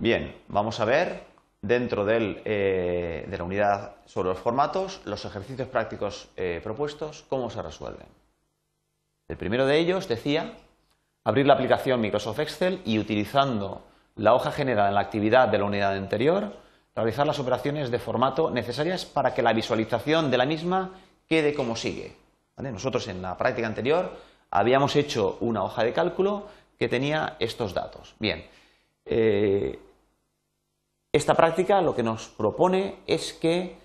Bien, vamos a ver dentro eh, de la unidad sobre los formatos los ejercicios prácticos eh, propuestos, cómo se resuelven. El primero de ellos decía abrir la aplicación Microsoft Excel y utilizando la hoja generada en la actividad de la unidad anterior, realizar las operaciones de formato necesarias para que la visualización de la misma quede como sigue. Nosotros en la práctica anterior habíamos hecho una hoja de cálculo que tenía estos datos. Bien, eh, esta práctica lo que nos propone es que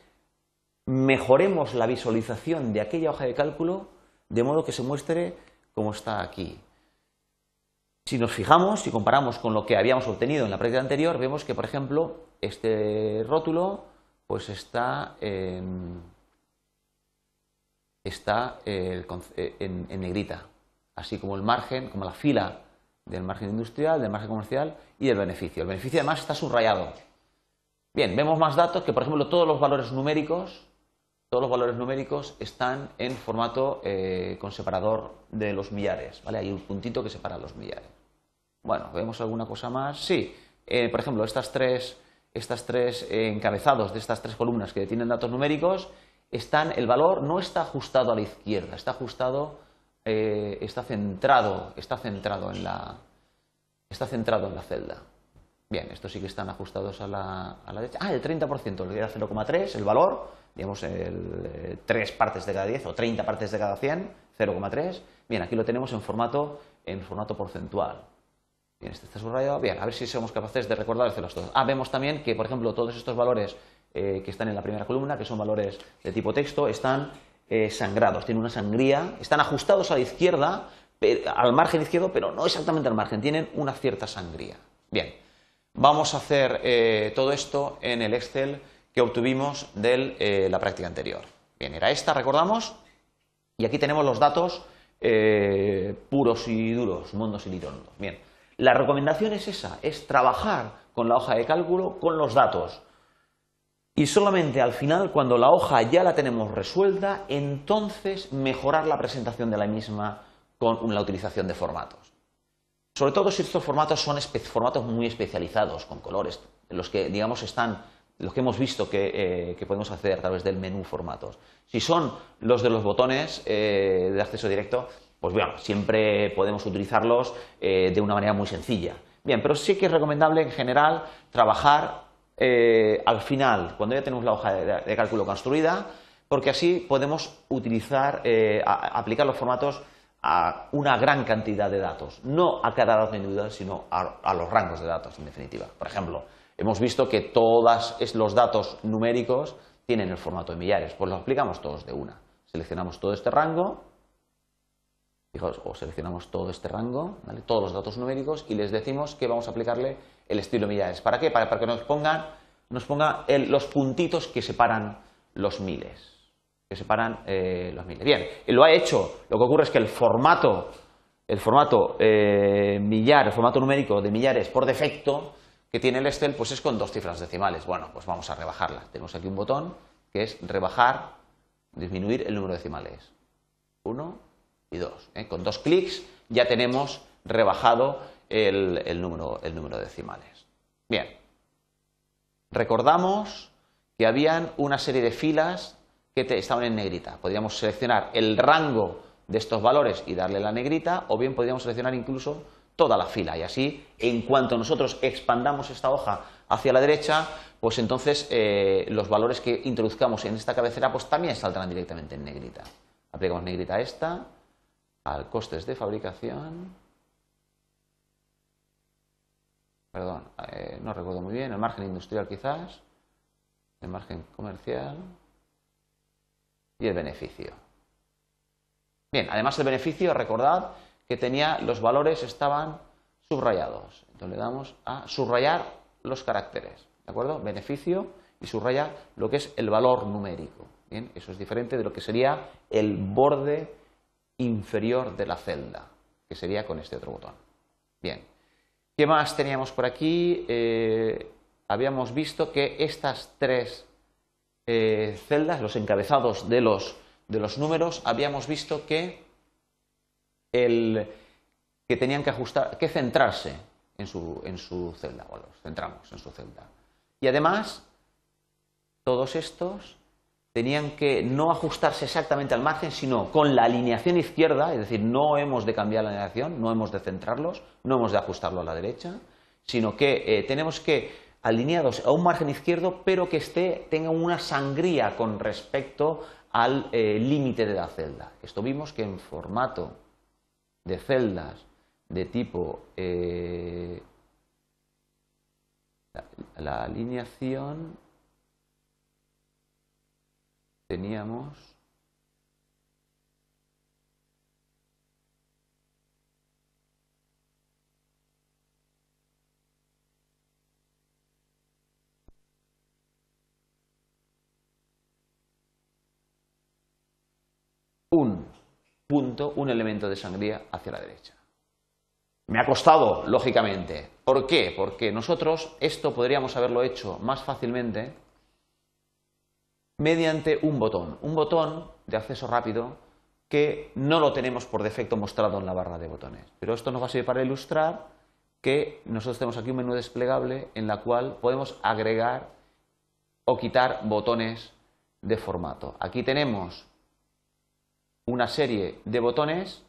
mejoremos la visualización de aquella hoja de cálculo de modo que se muestre como está aquí. Si nos fijamos, y comparamos con lo que habíamos obtenido en la práctica anterior, vemos que, por ejemplo, este rótulo pues está, en, está eh, en, en, negrita, así como el margen, como la fila del margen industrial, del margen comercial y del beneficio. El beneficio además está subrayado. Bien, vemos más datos que, por ejemplo, todos los valores numéricos todos los valores numéricos están en formato eh, con separador de los millares, ¿vale? Hay un puntito que separa los millares. Bueno, ¿vemos alguna cosa más? Sí, eh, por ejemplo, estas tres, estas tres encabezados de estas tres columnas que tienen datos numéricos, están, el valor no está ajustado a la izquierda, está ajustado, eh, está centrado, está centrado en la, está centrado en la celda. Bien, estos sí que están ajustados a la, a la derecha. Ah, el 30%, le 0,3, el valor, digamos, el, 3 eh, partes de cada 10 o 30 partes de cada 100, 0,3. Bien, aquí lo tenemos en formato, en formato porcentual. Bien, este está subrayado. Bien, a ver si somos capaces de recordárselos todos. Ah, vemos también que, por ejemplo, todos estos valores eh, que están en la primera columna, que son valores de tipo texto, están eh, sangrados, tienen una sangría, están ajustados a la izquierda, al margen izquierdo, pero no exactamente al margen, tienen una cierta sangría. Bien, vamos a hacer todo esto en el Excel que obtuvimos de eh, la práctica anterior. Bien, era esta, recordamos, y aquí tenemos los datos eh, puros y duros, mundos y lirondos. Bien, la recomendación es esa, es trabajar con la hoja de cálculo, con los datos. Y solamente al final, cuando la hoja ya la tenemos resuelta, entonces mejorar la presentación de la misma con la utilización de formatos. Sobre todo si estos formatos son formatos muy especializados, con colores, los que, digamos, están los que hemos visto eh, que, podemos acceder a través del menú formatos. Si son los de los botones eh, de acceso directo, pues bueno, siempre podemos utilizarlos eh, de una manera muy sencilla. Bien, pero sí que es recomendable en general trabajar al final, cuando ya tenemos la hoja de, cálculo construida, porque así podemos utilizar, aplicar los formatos a una gran cantidad de datos, no a cada dato individual, sino a los rangos de datos, en definitiva. Por ejemplo, hemos visto que todos los datos numéricos tienen el formato de millares, pues los aplicamos todos de una. Seleccionamos todo este rango, o seleccionamos todo este rango, todos los datos numéricos y les decimos que vamos a aplicarle el estilo millares. ¿Para qué? Para, que nos pongan nos ponga los puntitos que separan los miles. Separan eh, los miles. Bien, lo ha hecho. Lo que ocurre es que el formato, el formato eh, millar, el formato numérico de millares por defecto que tiene el Excel pues es con dos cifras decimales. Bueno, pues vamos a rebajarla. Tenemos aquí un botón que es rebajar, disminuir el número de decimales. Uno y dos. ¿eh? Con dos clics ya tenemos rebajado el, número, el número de decimales. Bien. Recordamos que habían una serie de filas que estaban en negrita. Podríamos seleccionar el rango de estos valores y darle la negrita, o bien podríamos seleccionar incluso toda la fila. Y así, en cuanto nosotros expandamos esta hoja hacia la derecha, pues entonces eh, los valores que introduzcamos en esta cabecera pues también saldrán directamente en negrita. Aplicamos negrita a esta, al costes de fabricación. Perdón, eh, no recuerdo muy bien, el margen industrial quizás, el margen comercial y el beneficio. Bien, además del beneficio, recordad que tenía los valores estaban subrayados. Entonces le damos a subrayar los caracteres, ¿de acuerdo? Beneficio y subraya lo que es el valor numérico. Bien, eso es diferente de lo que sería el borde inferior de la celda, que sería con este otro botón. Bien, ¿qué más teníamos por aquí? Eh, habíamos visto que estas tres eh, celdas, los encabezados de los, de los números, habíamos visto que el, que tenían que ajustar, que centrarse, en su, en su celda, o los centramos en su celda. Y además, todos estos tenían que no ajustarse exactamente al margen, sino con la alineación izquierda, es decir, no hemos de cambiar la alineación, no hemos de centrarlos, no hemos de ajustarlo a la derecha, sino que eh, tenemos que alineados a un margen izquierdo, pero que esté, tenga una sangría con respecto al eh, límite de la celda. Esto vimos que en formato de celdas de tipo eh, la, alineación teníamos un punto, un elemento de sangría hacia la derecha. Me ha costado, lógicamente. ¿Por qué? Porque nosotros esto podríamos haberlo hecho más fácilmente mediante un botón, un botón de acceso rápido que no lo tenemos por defecto mostrado en la barra de botones. Pero esto nos va a servir para ilustrar que nosotros tenemos aquí un menú desplegable en la cual podemos agregar o quitar botones de formato. Aquí tenemos una serie de botones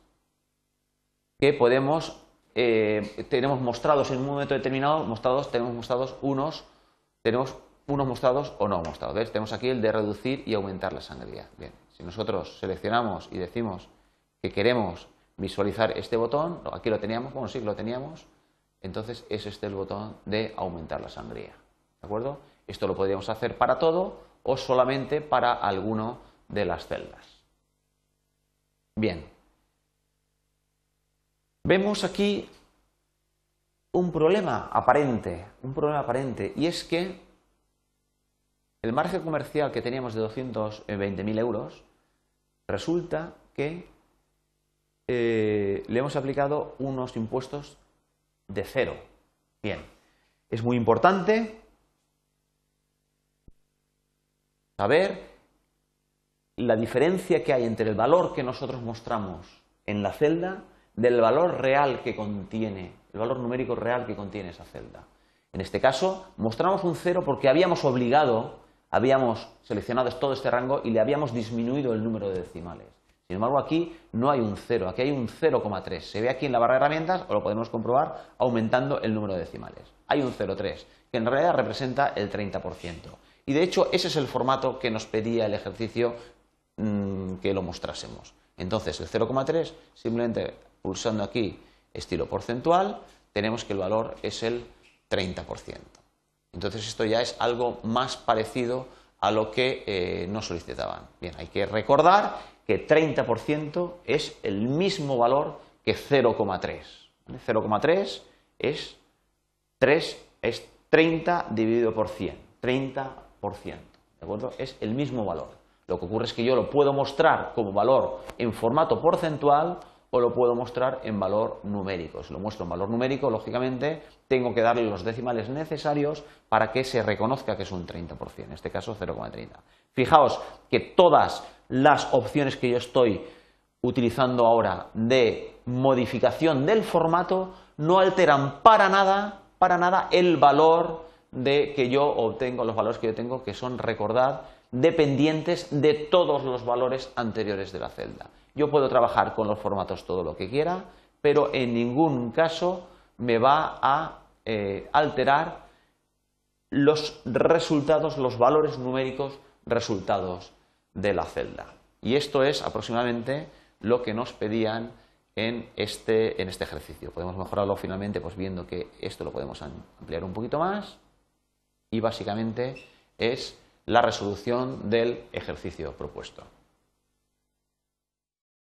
que podemos eh, tenemos mostrados en un momento determinado, mostrados, tenemos mostrados unos, tenemos unos mostrados o no mostrados. Tenemos aquí el de reducir y aumentar la sangría. Bien, si nosotros seleccionamos y decimos que queremos visualizar este botón, aquí lo teníamos, bueno, sí, lo teníamos, entonces es este el botón de aumentar la sangría. ¿De acuerdo? Esto lo podríamos hacer para todo o solamente para alguno de las celdas. Bien. Vemos aquí un problema aparente, un problema aparente, y es que el margen comercial que teníamos de 220.000 euros resulta que eh, le hemos aplicado unos impuestos de cero. Bien, es muy importante saber la diferencia que hay entre el valor que nosotros mostramos en la celda del valor real que contiene, el valor numérico real que contiene esa celda. En este caso, mostramos un cero porque habíamos obligado, habíamos seleccionado todo este rango y le habíamos disminuido el número de decimales. Sin embargo, aquí no hay un cero, aquí hay un 0,3. Se ve aquí en la barra de herramientas, o lo podemos comprobar aumentando el número de decimales. Hay un 0,3, que en realidad representa el 30%. Y de hecho, ese es el formato que nos pedía el ejercicio Mm, que lo mostrásemos. Entonces, el 0,3, simplemente pulsando aquí estilo porcentual, tenemos que el valor es el 30%. Entonces, esto ya es algo más parecido a lo que eh, nos solicitaban. Bien, hay que recordar que 30% es el mismo valor que 0,3. 0,3 es 3, es 30 dividido por 100. 30%. ¿De acuerdo? Es el mismo valor. Lo que ocurre es que yo lo puedo mostrar como valor en formato porcentual o lo puedo mostrar en valor numérico. Si lo muestro en valor numérico, lógicamente, tengo que darle los decimales necesarios para que se reconozca que es un 30%, en este caso 0,30. Fijaos que todas las opciones que yo estoy utilizando ahora de modificación del formato no alteran para nada, para nada el valor de que yo obtengo, los valores que yo tengo, que son, recordad, dependientes de todos los valores anteriores de la celda. Yo puedo trabajar con los formatos todo lo que quiera, pero en ningún caso me va a eh, alterar los resultados, los valores numéricos resultados de la celda. Y esto es aproximadamente lo que nos pedían en este, en este ejercicio. Podemos mejorarlo finalmente pues viendo que esto lo podemos ampliar un poquito más y básicamente es la resolución del ejercicio propuesto.